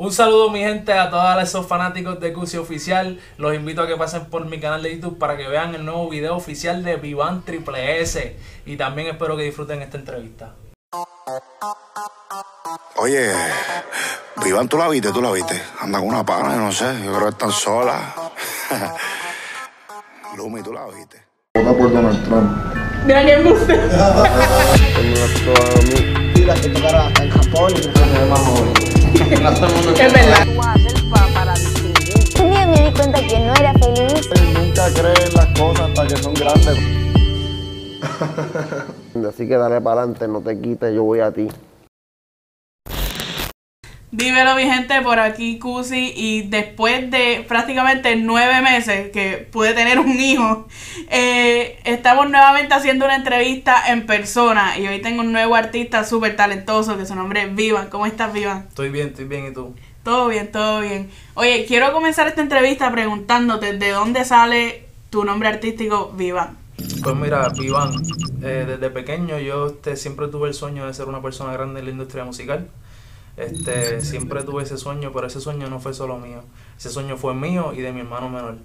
Un saludo mi gente a todos esos fanáticos de Cusi Oficial. Los invito a que pasen por mi canal de YouTube para que vean el nuevo video oficial de Vivan Triple S. Y también espero que disfruten esta entrevista. Oye, Vivan, ¿tú la viste? ¿Tú la viste? Anda con una pana, yo no sé. Yo creo que están solas. Lumi, ¿tú la viste? Vota por Donald Trump. Mira que embuste. Mira, que tocará en Japón y que más joven. Es verdad. Un día me di cuenta que no era feliz. Nunca creen las cosas hasta que son grandes. Así que dale para adelante, no te quites, yo voy a ti. Dímelo mi gente, por aquí Cusi y después de prácticamente nueve meses que pude tener un hijo, eh, estamos nuevamente haciendo una entrevista en persona y hoy tengo un nuevo artista súper talentoso que su nombre es Vivan. ¿Cómo estás Vivan? Estoy bien, estoy bien, ¿y tú? Todo bien, todo bien. Oye, quiero comenzar esta entrevista preguntándote de dónde sale tu nombre artístico Vivan. Pues mira, Vivan, eh, desde pequeño yo este, siempre tuve el sueño de ser una persona grande en la industria musical. Este, siempre tuve ese sueño, pero ese sueño no fue solo mío. Ese sueño fue mío y de mi hermano menor.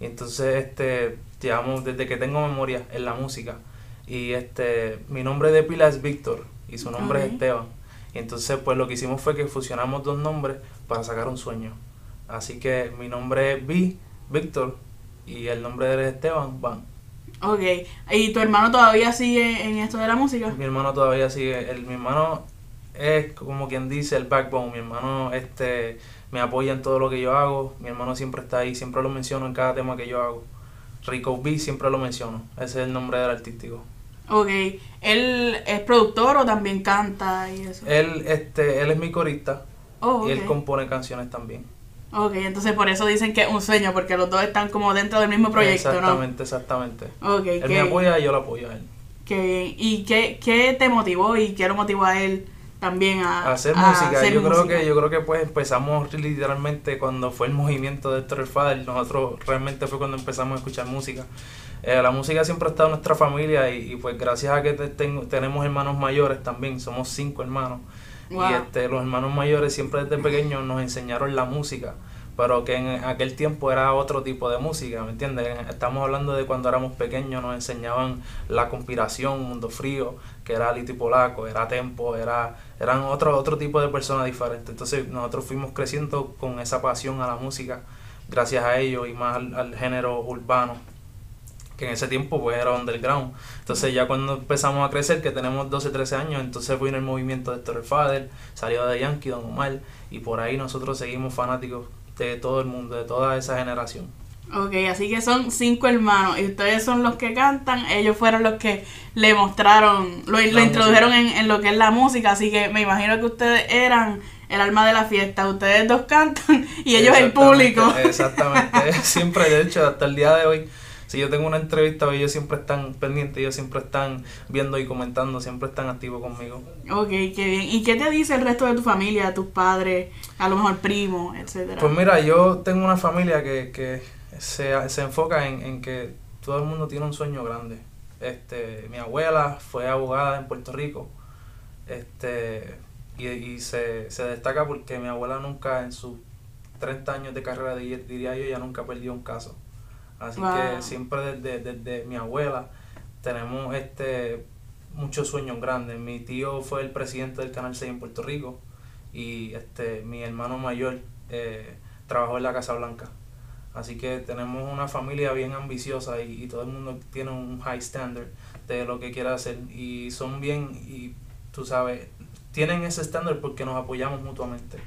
Y entonces, este, llevamos desde que tengo memoria en la música. Y este, mi nombre de pila es Víctor y su nombre es Esteban. Y entonces, pues lo que hicimos fue que fusionamos dos nombres para sacar un sueño. Así que mi nombre es Vi, Víctor, y el nombre de él es Esteban, Van. Ok, ¿y tu hermano todavía sigue en esto de la música? Mi hermano todavía sigue, el, mi hermano es como quien dice el backbone, mi hermano este me apoya en todo lo que yo hago, mi hermano siempre está ahí, siempre lo menciono en cada tema que yo hago. Rico B siempre lo menciono, ese es el nombre del artístico. Ok, ¿él es productor o también canta y eso? Él este él es mi corista Oh, y él compone canciones también. Ok, entonces por eso dicen que es un sueño, porque los dos están como dentro del mismo proyecto, exactamente, exactamente. ¿no? Ok, Él me apoya y yo lo apoyo a él. qué bien. ¿Y qué, qué te motivó y qué lo motivó a él también a, hacer a música, hacer yo creo que yo creo que pues empezamos literalmente cuando fue el movimiento de Héctor el Father, nosotros realmente fue cuando empezamos a escuchar música. Eh, la música siempre ha estado en nuestra familia y, y, pues gracias a que te- tengo- tenemos hermanos mayores también, somos cinco hermanos. Wow. Y este, los hermanos mayores siempre desde pequeños nos enseñaron la música, pero que en aquel tiempo era otro tipo de música, ¿me entiendes? Estamos hablando de cuando éramos pequeños, nos enseñaban La Conspiración, Mundo Frío, que era Lito y Polaco, era Tempo, era, eran otro, otro tipo de personas diferentes. Entonces nosotros fuimos creciendo con esa pasión a la música, gracias a ellos y más al, género urbano que en ese tiempo pues era underground. Entonces ya cuando empezamos a crecer, que tenemos 12, 13 años, entonces vino el movimiento de Héctor el Father, salió de Yankee, Don Omar, y por ahí nosotros seguimos fanáticos de todo el mundo, de toda esa generación. Ok, así que son cinco hermanos y ustedes son los que cantan, ellos fueron los que le mostraron, lo, lo introdujeron en, en lo que es la música, así que me imagino que ustedes eran el alma de la fiesta, ustedes dos cantan y ellos el público. Exactamente, siempre, de hecho, hasta el día de hoy, si yo tengo una entrevista, ellos siempre están pendientes, ellos siempre están viendo y comentando, siempre están activos conmigo. Ok, qué bien. ¿Y qué te dice el resto de tu familia, tus padres, a lo mejor primos, etcétera? Pues mira, yo tengo una familia que, que se, se enfoca en, en que todo el mundo tiene un sueño grande. Este, mi abuela fue abogada en Puerto Rico. Este, y, y se, se destaca porque mi abuela nunca en sus 30 años de carrera, di- diría yo, ya nunca perdió un caso. Así Wow. que siempre desde, desde mi abuela tenemos este muchos sueños grandes. Mi tío fue el presidente del Canal 6 en Puerto Rico y este mi hermano mayor eh, trabajó en la Casa Blanca. Así que tenemos una familia bien ambiciosa y, y todo el mundo tiene un high standard de lo que quiere hacer y son bien y tú sabes, tienen ese estándar porque nos apoyamos mutuamente.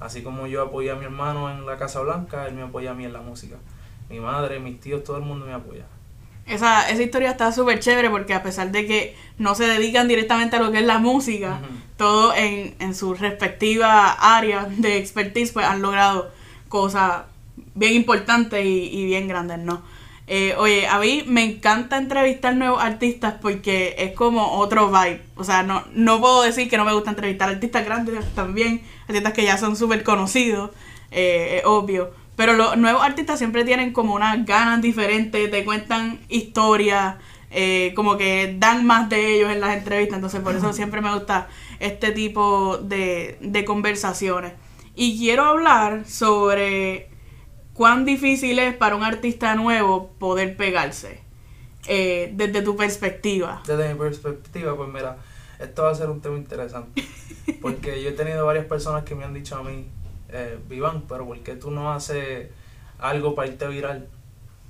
Así como yo apoyé a mi hermano en la Casa Blanca, él me apoya a mí en la música. Mi madre, mis tíos, todo el mundo me apoya. Esa, esa historia está súper chévere porque a pesar de que no se dedican directamente a lo que es la música, todo en, en su respectiva área de expertise, pues han logrado cosas bien importantes y, y bien grandes, ¿no? Eh, oye, a mí me encanta entrevistar nuevos artistas porque es como otro vibe. O sea, no, no puedo decir que no me gusta entrevistar artistas grandes también, artistas que ya son súper conocidos, eh, es obvio. Pero los nuevos artistas siempre tienen como unas ganas diferentes, te cuentan historias, eh, como que dan más de ellos en las entrevistas. Entonces, por eso siempre me gusta este tipo de, de conversaciones. Y quiero hablar sobre cuán difícil es para un artista nuevo poder pegarse. eh, desde tu perspectiva. Desde mi perspectiva, pues mira, esto va a ser un tema interesante. Porque yo he tenido varias personas que me han dicho a mí, eh, pero ¿por qué tú no haces algo para irte viral?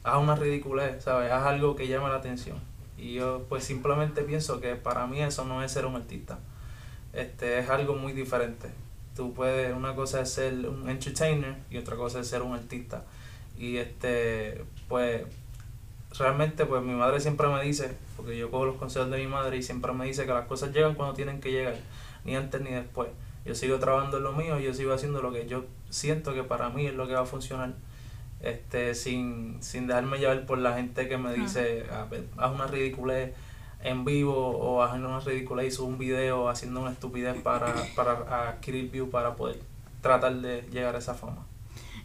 Haz una ridiculez, ¿sabes? Haz algo que llame la atención. Y yo pues simplemente pienso que para mí eso no es ser un artista. Este es algo muy diferente. Tú puedes, una cosa es ser un entertainer y otra cosa es ser un artista. Y este, pues realmente pues mi madre siempre me dice, porque yo cojo los consejos de mi madre y siempre me dice que las cosas llegan cuando tienen que llegar, ni antes ni después. Yo sigo trabajando en lo mío, yo sigo haciendo lo que yo siento que para mí es lo que va a funcionar, este, sin, sin dejarme llevar por la gente que me dice, "Ah, ve, haz una ridiculez en vivo o haz una ridiculez y sube un video haciendo una estupidez para, para adquirir view para poder tratar de llegar a esa fama.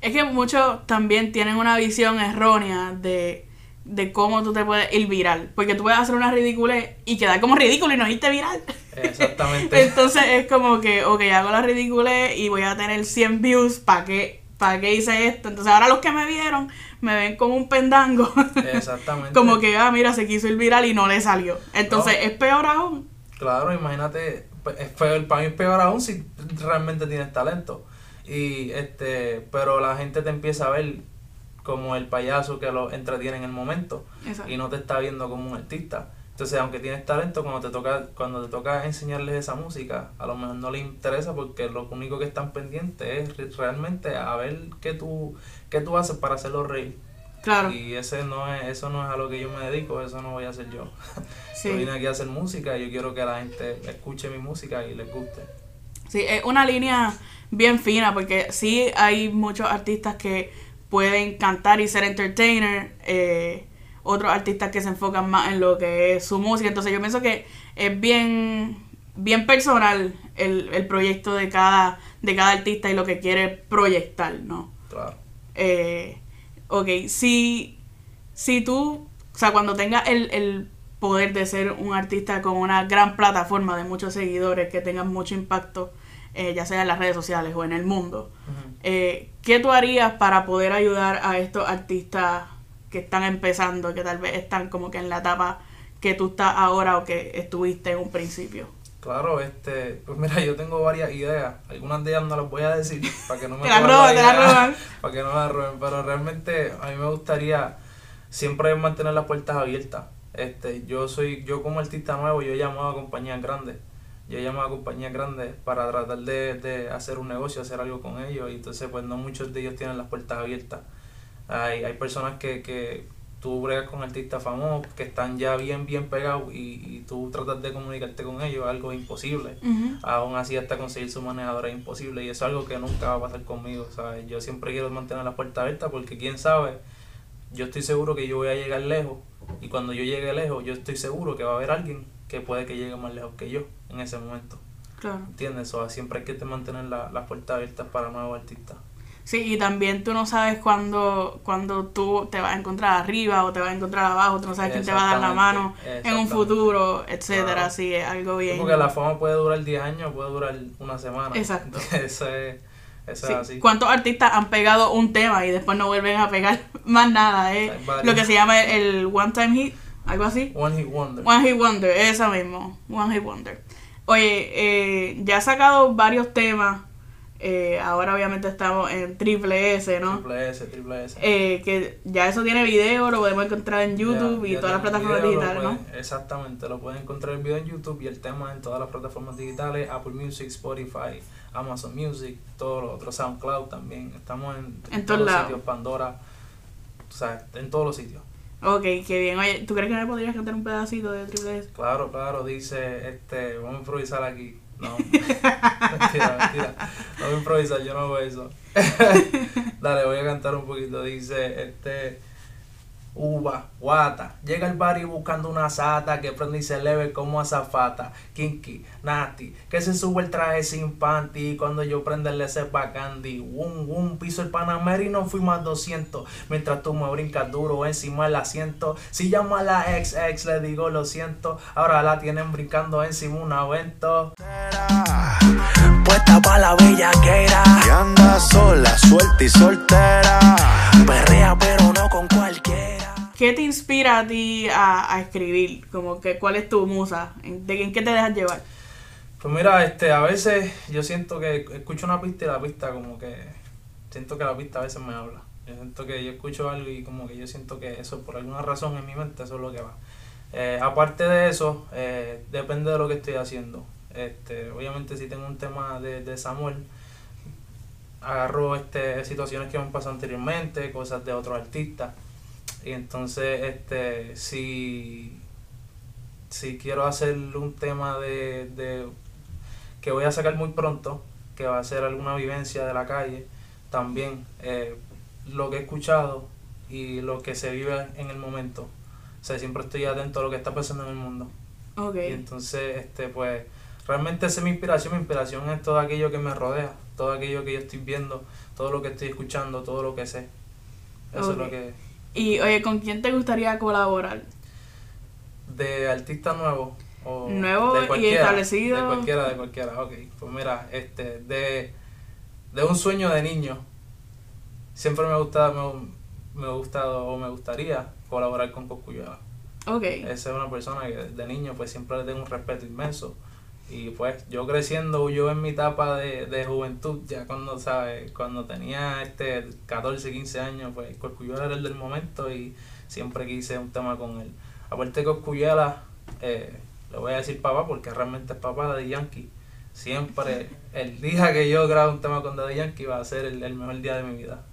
Es que muchos también tienen una visión errónea de, de cómo tú te puedes ir viral. Porque tú puedes hacer una ridiculez y quedar como ridículo y no irte viral. Exactamente. Entonces es como que, ok, hago la ridiculez y voy a tener 100 views. ¿Para qué, ¿Para qué hice esto? Entonces ahora los que me vieron me ven como un pendango. Exactamente. como que, ah, mira, se quiso ir viral y no le salió. Entonces No. es peor aún. Claro, imagínate, pues, es peor, para mí es peor aún si realmente tienes talento. Y este, pero la gente te empieza a ver como el payaso que lo entretiene en el momento Exacto. y no te está viendo como un artista. Entonces, aunque tienes talento, cuando te toca cuando te toca enseñarles esa música, a lo mejor no les interesa porque lo único que están pendientes es re- realmente a ver qué tú qué tú haces para hacerlo reír. Claro. Y ese no es eso no es a lo que yo me dedico, eso no voy a hacer yo. Sí. Yo vine aquí a hacer música y yo quiero que la gente escuche mi música y les guste. Sí, es una línea bien fina porque sí hay muchos artistas que pueden cantar y ser entertainer, eh, otros artistas que se enfocan más en lo que es su música, entonces yo pienso que es bien bien personal el, el proyecto de cada de cada artista y lo que quiere proyectar, ¿no? Claro. Eh, ok, si, si tú, o sea, cuando tengas el, el poder de ser un artista con una gran plataforma de muchos seguidores, que tengan mucho impacto, eh, ya sea en las redes sociales o en el mundo, eh, ¿qué tú harías para poder ayudar a estos artistas que están empezando, que tal vez están como que en la etapa que tú estás ahora o que estuviste en un principio? Claro, este, pues mira, yo tengo varias ideas. Algunas de ellas no las voy a decir para que no me Te la te la roban. Para que no me la roben. Pero realmente a mí me gustaría siempre mantener las puertas abiertas. Este, yo soy, yo como artista nuevo, yo he llamado a compañías grandes. Yo he llamado a compañías grandes para tratar de, de hacer un negocio, hacer algo con ellos. Y entonces, pues no muchos de ellos tienen las puertas abiertas. Hay, hay personas que, que tú bregas con artistas famosos que están ya bien, bien pegados y, y tú tratas de comunicarte con ellos, algo imposible. Ujú. Aún así hasta conseguir su manejador es imposible y eso es algo que nunca va a pasar conmigo, ¿sabes? Yo siempre quiero mantener la puerta abierta porque quién sabe, yo estoy seguro que yo voy a llegar lejos y cuando yo llegue lejos yo estoy seguro que va a haber alguien que puede que llegue más lejos que yo en ese momento, Claro. ¿entiendes? O sea, siempre hay que te mantener la- las puertas abiertas para nuevos artistas. Sí, y también tú no sabes cuándo, cuándo tú te vas a encontrar arriba o te vas a encontrar abajo, tú no sabes quién te va a dar la mano en un futuro, etcétera, Claro. así es algo bien. Porque la fama puede durar 10 años, puede durar una semana. Exacto. Entonces, eso es, eso Sí, es así. ¿Cuántos artistas han pegado un tema y después no vuelven a pegar más nada? eh? Lo que se llama el, el One Time Hit, algo así. One Hit Wonder. One Hit Wonder, esa mismo, One Hit Wonder. Oye, eh, ya ha sacado varios temas, eh, ahora obviamente estamos en Triple S, ¿no? Triple S, triple S. Eh, que ya eso tiene video, lo podemos encontrar en YouTube Ya- y todas las plataformas video, digitales, ¿no? Exactamente, lo pueden encontrar el video en YouTube y el tema en todas las plataformas digitales, Apple Music, Spotify, Amazon Music, todo lo otro, SoundCloud también. Estamos en, En todos todos los sitios, Pandora, o sea, en todos los sitios. Ok, qué bien. Oye, ¿tú crees que me podrías cantar un pedacito de Triple S? Claro, claro, dice, este, vamos a improvisar aquí. No, mentira, mentira. No voy a improvisar, yo no hago eso. Dale, voy a cantar un poquito. Dice, este, uva, guata. Llega el barrio buscando una sata que prende y se leve como azafata. Kinky, nasty, que se sube el traje sin panty. Cuando yo prende le sepa candy. Wum, wum, piso el Panamera y no fui más 200. Mientras tú me brincas duro encima del asiento. Si llamo a la ex ex le digo lo siento. Ahora la tienen brincando encima un avento. puesta pa' la bellaquera. Y anda sola, suelta y soltera. Perrea, pero no con cualquiera. ¿Qué te inspira a ti a, escribir? Como que, ¿Cuál es tu musa? ¿En- ¿De en qué te dejas llevar? Pues mira, este, a veces yo siento que escucho una pista y la pista como que siento que la pista a veces me habla. Yo siento que yo escucho algo y como que yo siento que eso por alguna razón en mi mente eso es lo que va. Eh, aparte de eso, eh, depende de lo que estoy haciendo. Este, obviamente si tengo un tema de, de Samuel, agarro este, situaciones que me han pasado anteriormente, cosas de otros artistas. Y entonces, este, si, si quiero hacer un tema de, de que voy a sacar muy pronto, que va a ser alguna vivencia de la calle, también eh, lo que he escuchado y lo que se vive en el momento. O sea, siempre estoy atento a lo que está pasando en el mundo. Ok. Y entonces, este, pues, realmente esa es mi inspiración. Mi inspiración es todo aquello que me rodea, todo aquello que yo estoy viendo, todo lo que estoy escuchando, todo lo que sé. Eso es lo que... Y oye, ¿con quién te gustaría colaborar? De artista nuevo. O Nuevo de y establecido. De cualquiera, de cualquiera. Ok, pues mira, este, de, de un sueño de niño. Siempre me ha gustado, me, me ha gustado o me gustaría colaborar con Cosculluela. Ok. Esa es una persona que de niño pues siempre le tengo un respeto inmenso. Y pues yo creciendo, yo en mi etapa de, de juventud, ya cuando, ¿sabes? Cuando tenía este 14, 15 años, pues Cosculluela era el del momento y siempre quise un tema con él. Aparte de Cosculluela, eh, le voy a decir papá porque realmente es papá de Yankee. Siempre, el día que yo grabe un tema con Daddy Yankee va a ser el, el mejor día de mi vida.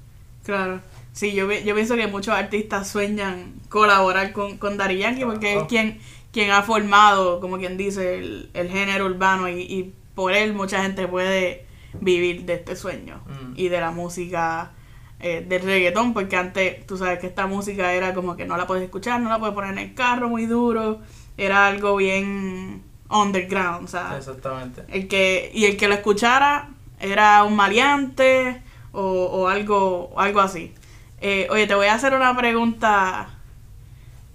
Claro. Sí, yo, yo pienso que muchos artistas sueñan colaborar con, con Daddy Yankee porque es quien, quien ha formado, como quien dice, el, el género urbano y, y por él mucha gente puede vivir de este sueño Mm. y de la música eh, del reggaetón porque antes tú sabes que esta música era como que no la puedes escuchar, no la puedes poner en el carro muy duro, era algo bien underground, ¿sabes? Exactamente. El que, y el que lo escuchara era un maleante o, o algo, algo así. Eh, oye, te voy a hacer una pregunta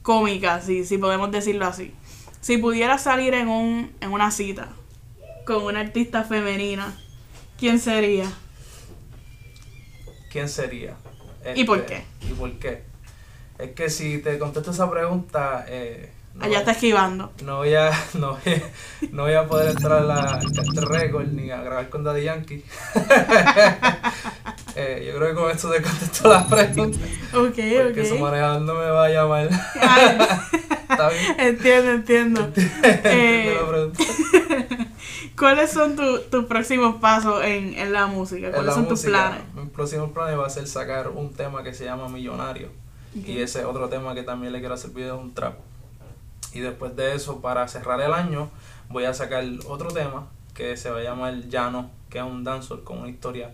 cómica, si, si podemos decirlo así. Si pudieras salir en, un, en una cita con una artista femenina, ¿quién sería? ¿Quién sería? ¿Y por Este, qué? ¿Y por qué? Es que si te contesto esa pregunta, eh, no, Allá está esquivando. no voy a, no voy, a- no voy a poder entrar a la Carter Record ni a grabar con Daddy Yankee. Eh, yo creo que con esto te contesto la pregunta. Ok, Porque su ok. manejador no me va a llamar. ¿Está bien? entiendo, entiendo. Eh, la pregunta. ¿Cuáles son tu- tus próximos pasos en, en la música? ¿Cuáles la son tus planes? Mi próximo plan va a ser sacar un tema que se llama Millonario. Y ese es otro tema que también le quiero hacer video de un trap. Y después de eso, para cerrar el año, voy a sacar otro tema que se va a llamar Llano, que es un dancehall con una historia,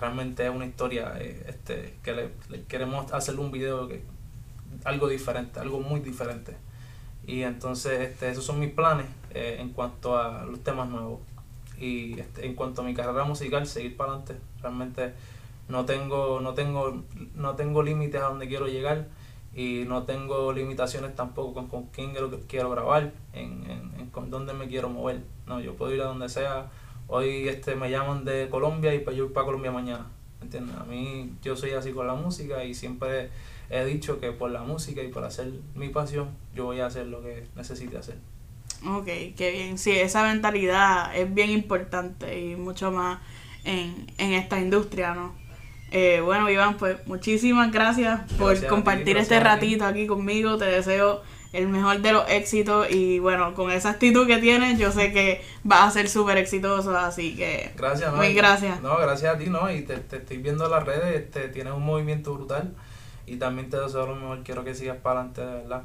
realmente es una historia eh, este, que le, le queremos hacer un video que algo diferente, algo muy diferente. Y entonces este, esos son mis planes eh, en cuanto a los temas nuevos. Y este, en cuanto a mi carrera musical, seguir para adelante. Realmente no tengo, no tengo, no tengo límites a donde quiero llegar y no tengo limitaciones tampoco con, con quién quiero, quiero grabar, en, en, en con dónde me quiero mover. No, yo puedo ir a donde sea. Hoy este me llaman de Colombia y pues yo voy para Colombia mañana. ¿Entiendes? A mí yo soy así con la música y siempre he dicho que por la música y por hacer mi pasión, yo voy a hacer lo que necesite hacer. Ok, qué bien. Sí, esa mentalidad es bien importante y mucho más en, en esta industria, ¿no? Eh, bueno, Iván, pues muchísimas gracias por ti, compartir gracias este ratito aquí conmigo. Te deseo el mejor de los éxitos y bueno, con esa actitud que tienes, yo sé que vas a ser súper exitoso, así que Gracias, muy gracias. No, gracias a ti, ¿no? Y te, te estoy viendo en las redes, este, tienes un movimiento brutal y también te deseo lo mejor. Quiero que sigas para adelante, de verdad.